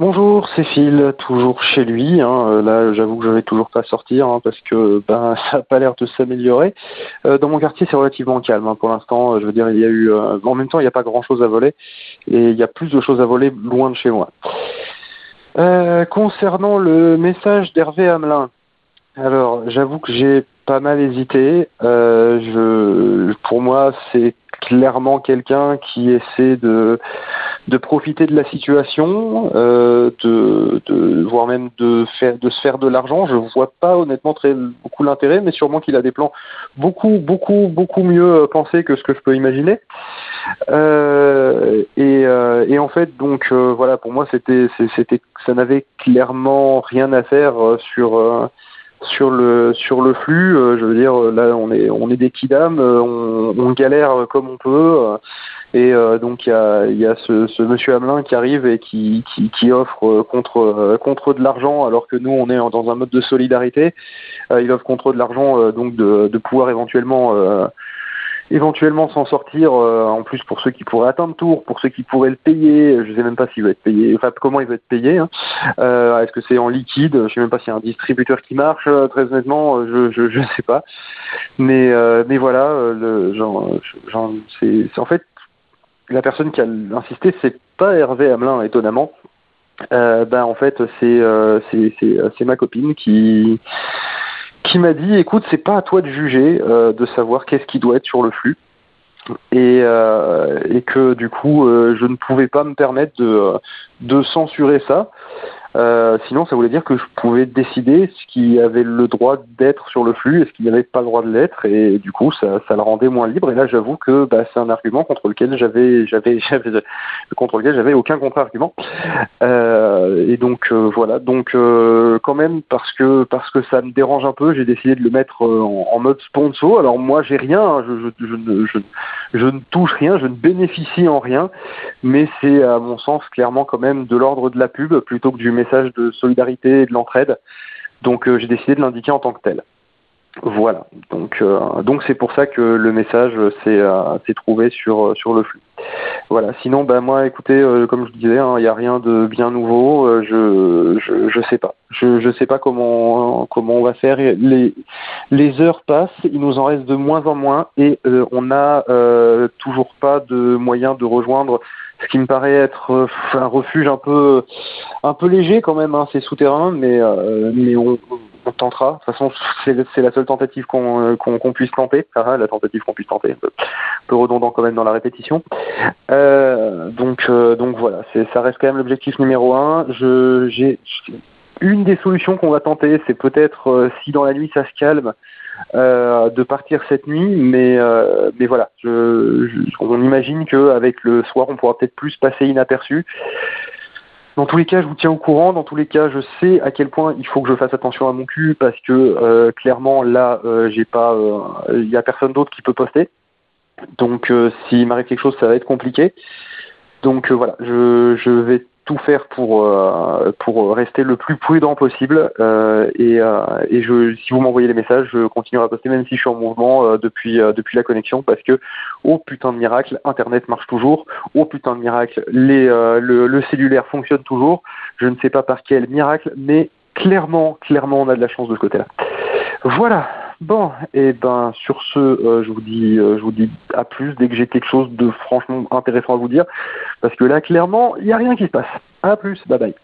Bonjour, c'est Phil, toujours chez lui. Hein. Euh, là, j'avoue que je vais toujours pas sortir hein, parce que ben ça a pas l'air de s'améliorer. Euh, dans mon quartier, c'est relativement calme hein. pour l'instant. Je veux dire, il y a eu, euh, en même temps, il n'y a pas grand-chose à voler et il y a plus de choses à voler loin de chez moi. concernant le message d'Hervé Hamelin, alors j'avoue que j'ai pas mal hésité. pour moi, c'est clairement quelqu'un qui essaie de de profiter de la situation, euh, de, de voire même de faire de se faire de l'argent. Je vois pas honnêtement très beaucoup l'intérêt, mais sûrement qu'il a des plans beaucoup beaucoup beaucoup mieux pensés que ce que je peux imaginer. Euh, et, euh, et, en fait donc euh, voilà pour moi c'était c'était ça n'avait clairement rien à faire euh, sur sur le sur le flux, euh, je veux dire là on est on est des kidam, euh, on, on galère comme on peut euh, et donc il y a ce, monsieur Hamelin qui arrive et qui qui, qui offre contre contre de l'argent alors que nous on est dans un mode de solidarité. il offre contre de l'argent donc de pouvoir éventuellement éventuellement s'en sortir, euh, en plus pour ceux qui pourraient atteindre Tour, pour ceux qui pourraient le payer, je sais même pas s'il va être payé, enfin comment il va être payé, hein. euh, est-ce que c'est en liquide, je sais même pas s'il y a un distributeur qui marche, euh, très honnêtement, je, je, je sais pas, mais mais voilà, le, genre c'est en fait la personne qui a insisté, c'est pas Hervé Hamelin, étonnamment. Euh, ben en fait c'est c'est c'est ma copine qui qui m'a dit écoute, c'est pas à toi de juger, euh, de savoir qu'est-ce qui doit être sur le flux. Et, euh, et que du coup, euh, je ne pouvais pas me permettre de, de censurer ça. Euh, sinon, ça voulait dire que je pouvais décider ce qui avait le droit d'être sur le flux et ce qui n'avait pas le droit de l'être, et du coup, ça, ça le rendait moins libre. Et là, j'avoue que bah, c'est un argument contre lequel j'avais, j'avais, contre lequel j'avais aucun contre-argument. Euh, et donc euh, voilà. Donc euh, quand même, parce que parce que ça me dérange un peu, j'ai décidé de le mettre en, en, mode sponsor. Alors moi, j'ai rien, hein. je, je, je, je, je ne touche rien, je ne bénéficie en rien, mais c'est à mon sens clairement quand même de l'ordre de la pub plutôt que du message de solidarité et de l'entraide. Donc euh, j'ai décidé de l'indiquer en tant que tel. Voilà. Donc euh, c'est pour ça que le message s'est euh, trouvé sur le flux. Voilà. Sinon, bah moi, écoutez, comme je disais, il hein, n'y a rien de bien nouveau. Je, je sais pas. Je je sais pas comment comment on va faire. Les les heures passent, il nous en reste de moins en moins et euh, on n'a toujours pas de moyen de rejoindre ce qui me paraît être un refuge un peu un peu léger quand même. Hein, c'est souterrain, mais mais on, on tentera. De toute façon, c'est la seule tentative qu'on qu'on puisse tenter. Ah, la tentative qu'on puisse tenter. Peu, redondant quand même dans la répétition. Euh, donc, euh, donc voilà, ça reste quand même l'objectif numéro un. J'ai une des solutions qu'on va tenter, c'est peut-être euh, si dans la nuit ça se calme, de partir cette nuit, mais voilà, on imagine que avec le soir, on pourra peut-être plus passer inaperçu. Dans tous les cas, je vous tiens au courant. Dans tous les cas, je sais à quel point il faut que je fasse attention à mon cul parce que clairement là, il euh, y a personne d'autre qui peut poster. Donc, euh, s'il m'arrive quelque chose, ça va être compliqué. Donc voilà, je, je vais tout faire pour euh, pour rester le plus prudent possible. Euh, et, euh, et je si vous m'envoyez les messages je continuerai à poster même si je suis en mouvement euh, depuis euh, depuis la connexion parce que oh putain de miracle internet marche toujours. Oh putain de miracle les euh, le, le cellulaire fonctionne toujours. Je ne sais pas par quel miracle mais clairement clairement on a de la chance de ce côté là voilà Bon, et eh ben sur ce, euh, je vous dis, euh, je vous dis à plus dès que j'ai quelque chose de franchement intéressant à vous dire, parce que là clairement, il n'y a rien qui se passe. À plus, bye bye.